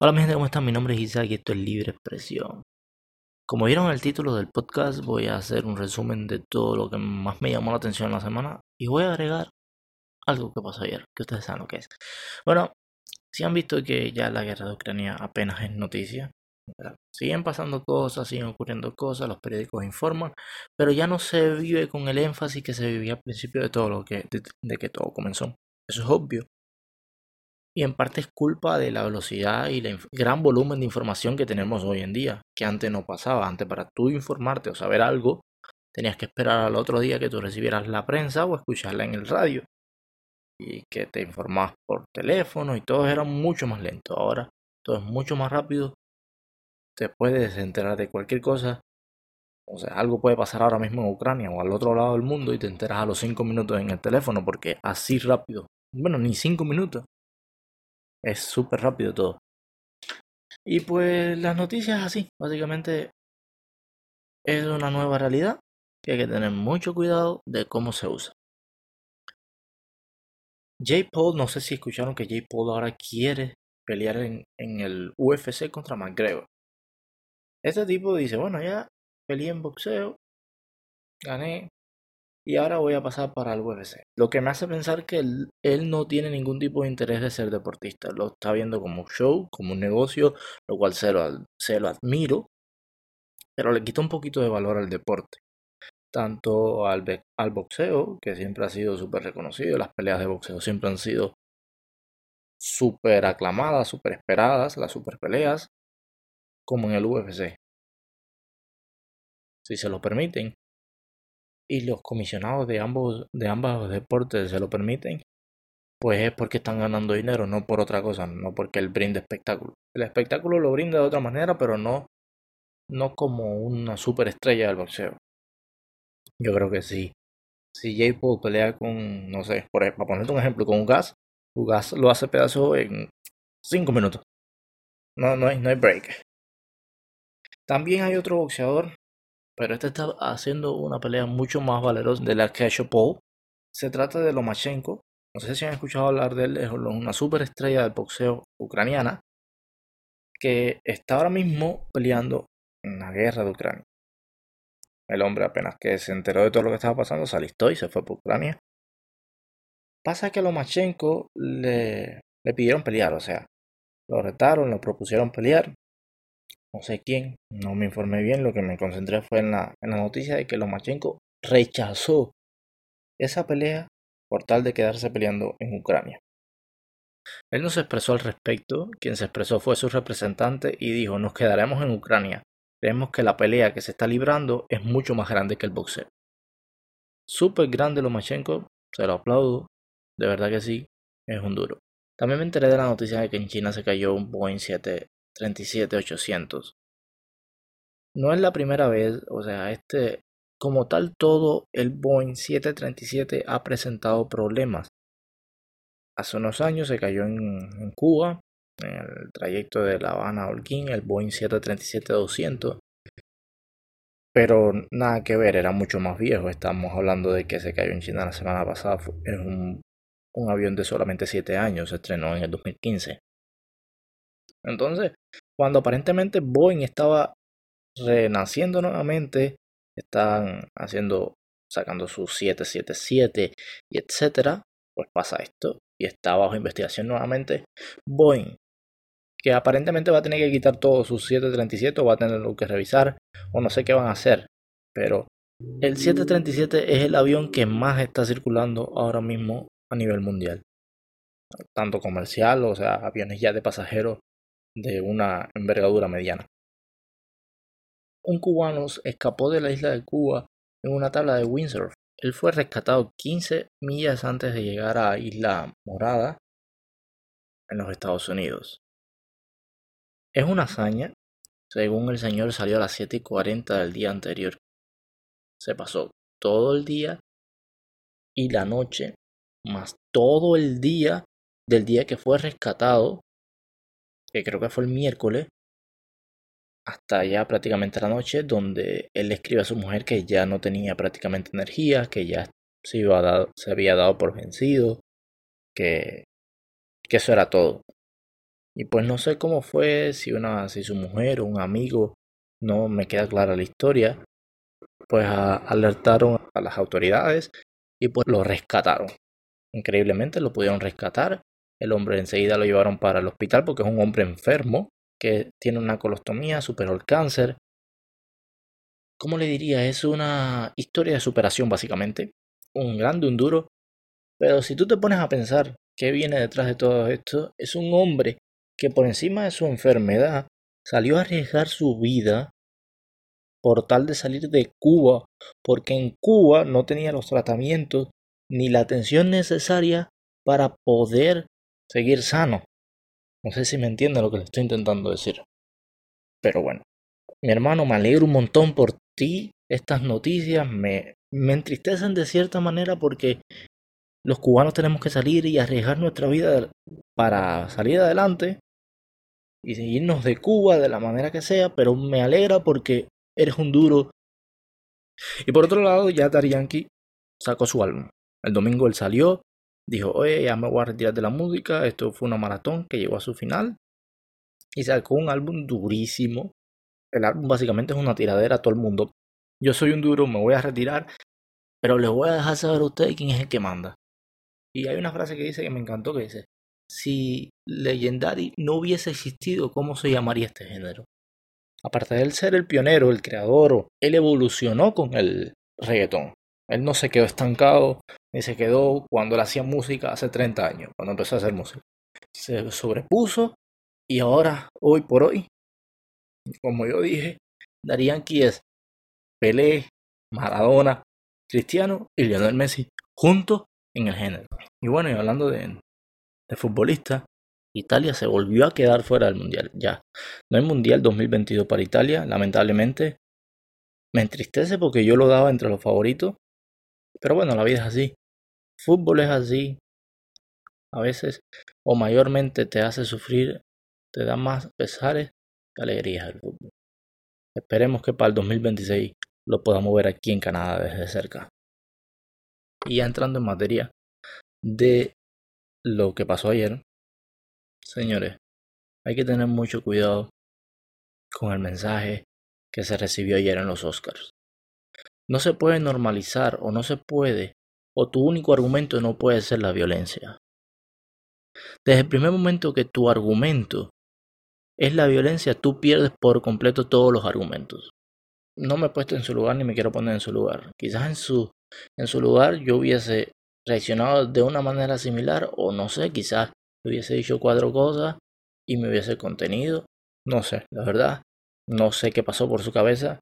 Hola mi gente, ¿cómo están? Mi nombre es Isaac y esto es Libre Expresión. Como vieron el título del podcast, voy a hacer un resumen de todo lo que más me llamó la atención en la semana y voy a agregar algo que pasó ayer, que ustedes saben lo que es. Bueno, si han visto que ya la guerra de Ucrania apenas es noticia, siguen pasando cosas, siguen ocurriendo cosas, los periódicos informan, pero ya no se vive con el énfasis que se vivía al principio de todo lo que, de que todo comenzó. Eso es obvio. Y en parte es culpa de la velocidad y el gran volumen de información que tenemos hoy en día, que antes no pasaba. Antes para tú informarte o saber algo, tenías que esperar al otro día que tú recibieras la prensa o escucharla en el radio. Y que te informás por teléfono y todo era mucho más lento. Ahora todo es mucho más rápido. Te puedes enterar de cualquier cosa. O sea, algo puede pasar ahora mismo en Ucrania o al otro lado del mundo y te enteras a los 5 minutos en el teléfono porque así rápido. Bueno, ni 5 minutos es súper rápido todo. Y pues las noticias así, básicamente es una nueva realidad que hay que tener mucho cuidado de cómo se usa. Jay Paul, no sé si escucharon que Jay Paul ahora quiere pelear en, en el UFC contra McGregor. Este tipo dice, bueno, ya peleé en boxeo, gané, y ahora voy a pasar para el UFC. Lo que me hace pensar que él, no tiene ningún tipo de interés de ser deportista. Lo está viendo como un show, como un negocio, lo cual se lo, se lo admiro. Pero le quita un poquito de valor al deporte. Tanto al, al boxeo, que siempre ha sido súper reconocido. Las peleas de boxeo siempre han sido súper aclamadas, súper esperadas, las super peleas. Como en el UFC. Si se lo permiten, y los comisionados de ambos, de ambos deportes se lo permiten, pues es porque están ganando dinero, no por otra cosa, no porque él brinda espectáculo. El espectáculo lo brinda de otra manera, pero no, no como una superestrella del boxeo. Yo creo que sí. Si Jay Paul pelea con, no sé, por, para ponerte un ejemplo, con gas, gas lo hace pedazo en 5 minutos. No, no hay, no hay break. También hay otro boxeador pero este está haciendo una pelea mucho más valerosa de la que ha hecho Paul. Se trata de Lomachenko. No sé si han escuchado hablar de él, es una superestrella del boxeo ucraniana que está ahora mismo peleando en la guerra de Ucrania. El hombre apenas que se enteró de todo lo que estaba pasando se alistó y se fue por Ucrania. Pasa que a Lomachenko le, le pidieron pelear, o sea, lo retaron, lo propusieron pelear no sé quién, no me informé bien, lo que me concentré fue en la, en la noticia de que Lomachenko rechazó esa pelea por tal de quedarse peleando en Ucrania. Él no se expresó al respecto, quien se expresó fue su representante y dijo nos quedaremos en Ucrania, creemos que la pelea que se está librando es mucho más grande que el boxeo. Súper grande Lomachenko, se lo aplaudo, de verdad que sí, es un duro. También me enteré de la noticia de que en China se cayó un Boeing 7 37800. No es la primera vez, o sea, este, como tal todo el Boeing 737 ha presentado problemas. Hace unos años se cayó en, Cuba, en el trayecto de La Habana a Holguín, el Boeing 737-200. Pero nada que ver, era mucho más viejo. Estamos hablando de que se cayó en China la semana pasada. Es un, un avión de solamente 7 años, se estrenó en el 2015. Entonces, cuando aparentemente Boeing estaba renaciendo nuevamente, están haciendo, sacando su 777 y etcétera, pues pasa esto y está bajo investigación nuevamente Boeing, que aparentemente va a tener que quitar todos sus 737 o va a tener que revisar o no sé qué van a hacer, pero el 737 es el avión que más está circulando ahora mismo a nivel mundial, tanto comercial, o sea, aviones ya de pasajeros de una envergadura mediana. Un cubano escapó de la isla de Cuba en una tabla de windsurf. Él fue rescatado 15 millas antes de llegar a Isla Morada en los Estados Unidos. Es una hazaña. Según el señor salió a las 7 y 40 del día anterior. Se pasó todo el día y la noche, más todo el día del día que fue rescatado que creo que fue el miércoles, hasta ya prácticamente la noche, donde él le escribe a su mujer que ya no tenía prácticamente energía, que ya se, iba se había dado por vencido, que, que eso era todo. Y pues no sé cómo fue, si una, si su mujer o un amigo, no me queda clara la historia, pues alertaron a las autoridades y pues lo rescataron. Increíblemente lo pudieron rescatar. El hombre enseguida lo llevaron para el hospital porque es un hombre enfermo que tiene una colostomía, superó el cáncer. ¿Cómo le diría? Es una historia de superación básicamente. Un grande, un duro. Pero si tú te pones a pensar qué viene detrás de todo esto, es un hombre que por encima de su enfermedad salió a arriesgar su vida por tal de salir de Cuba, porque en Cuba no tenía los tratamientos ni la atención necesaria para poder seguir sano. No sé si me entiende lo que le estoy intentando decir. Pero bueno, mi hermano, me alegro un montón por ti. Estas noticias me, me entristecen de cierta manera porque los cubanos tenemos que salir y arriesgar nuestra vida para salir adelante y seguirnos de Cuba de la manera que sea, pero me alegra porque eres un duro. Y por otro lado, ya Daddy Yankee sacó su álbum. El domingo él salió, dijo, oye, ya me voy a retirar de la música, esto fue una maratón que llegó a su final. Y sacó un álbum durísimo. El álbum básicamente es una tiradera a todo el mundo. Yo soy un duro, me voy a retirar, pero les voy a dejar saber a ustedes quién es el que manda. Y hay una frase que dice que me encantó que dice, si Legendary no hubiese existido, ¿cómo se llamaría este género? Aparte de él ser el pionero, el creador, él evolucionó con el reggaetón. Él no se quedó estancado, ni se quedó cuando él hacía música hace 30 años, cuando empezó a hacer música. Se sobrepuso y ahora, hoy por hoy, como yo dije, Darían es Pelé, Maradona, Cristiano y Lionel Messi juntos en el género. Y bueno, y hablando de, de futbolista, Italia se volvió a quedar fuera del Mundial. Ya, no hay Mundial 2022 para Italia, lamentablemente. Me entristece porque yo lo daba entre los favoritos. Pero bueno, la vida es así. Fútbol es así. A veces o mayormente te hace sufrir, te da más pesares que alegrías el fútbol. Esperemos que para el 2026 lo podamos ver aquí en Canadá desde cerca. Y ya entrando en materia de lo que pasó ayer, señores, hay que tener mucho cuidado con el mensaje que se recibió ayer en los Oscars. No se puede normalizar o no se puede, o tu único argumento no puede ser la violencia. Desde el primer momento que tu argumento es la violencia, tú pierdes por completo todos los argumentos. No me he puesto en su lugar ni me quiero poner en su lugar. Quizás en su, en su lugar yo hubiese reaccionado de una manera similar o no sé, quizás hubiese dicho cuatro cosas y me hubiese contenido. No sé, la verdad, no sé qué pasó por su cabeza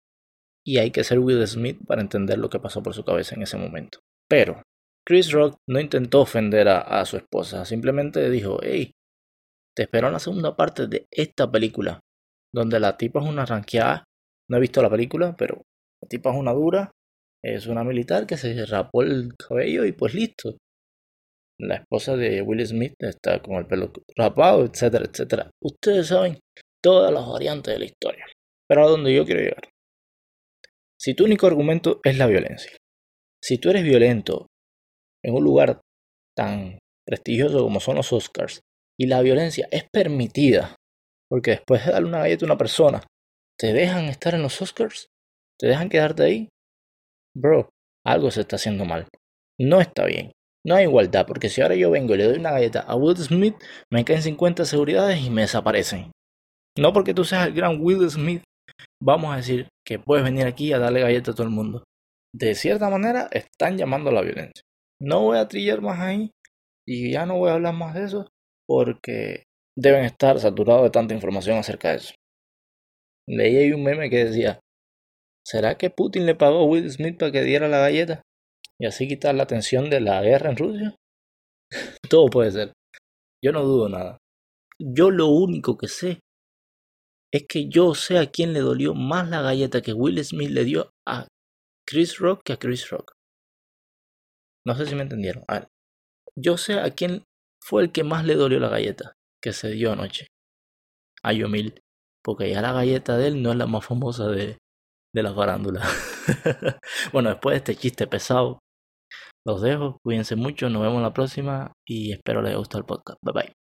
y hay que ser Will Smith para entender lo que pasó por su cabeza en ese momento. Pero Chris Rock no intentó ofender a, su esposa, simplemente dijo, hey, te espero en la segunda parte de esta película, donde la tipa es una ranqueada. No he visto la película, pero la tipa es una dura es una militar que se rapó el cabello y pues listo. La esposa de Will Smith está con el pelo rapado, etcétera, etcétera. Ustedes saben todas las variantes de la historia. Pero a donde yo quiero llegar. Si tu único argumento es la violencia, si tú eres violento en un lugar tan prestigioso como son los Oscars y la violencia es permitida, porque después de darle una galleta a una persona, te dejan estar en los Oscars, te dejan quedarte ahí, bro, algo se está haciendo mal. No está bien. No hay igualdad, porque si ahora yo vengo y le doy una galleta a Will Smith, me caen 50 seguridades y me desaparecen. No porque tú seas el gran Will Smith, vamos a decir que puedes venir aquí a darle galleta a todo el mundo. De cierta manera, están llamando a la violencia. No voy a trillar más ahí y ya no voy a hablar más de eso porque deben estar saturados de tanta información acerca de eso. Leí ahí un meme que decía, ¿Será que Putin le pagó a Will Smith para que diera la galleta? Y así quitar la atención de la guerra en Rusia. Todo puede ser. Yo no dudo nada. Yo lo único que sé es que yo sé a quién le dolió más la galleta que Will Smith le dio a Chris Rock que a Chris Rock. No sé si me entendieron. A ver, yo sé a quién fue el que más le dolió la galleta que se dio anoche. A Yomil. Porque ya la galleta de él no es la más famosa de, de la farándula. bueno, después de este chiste pesado, los dejo. Cuídense mucho. Nos vemos la próxima y espero les haya gustado el podcast. Bye bye.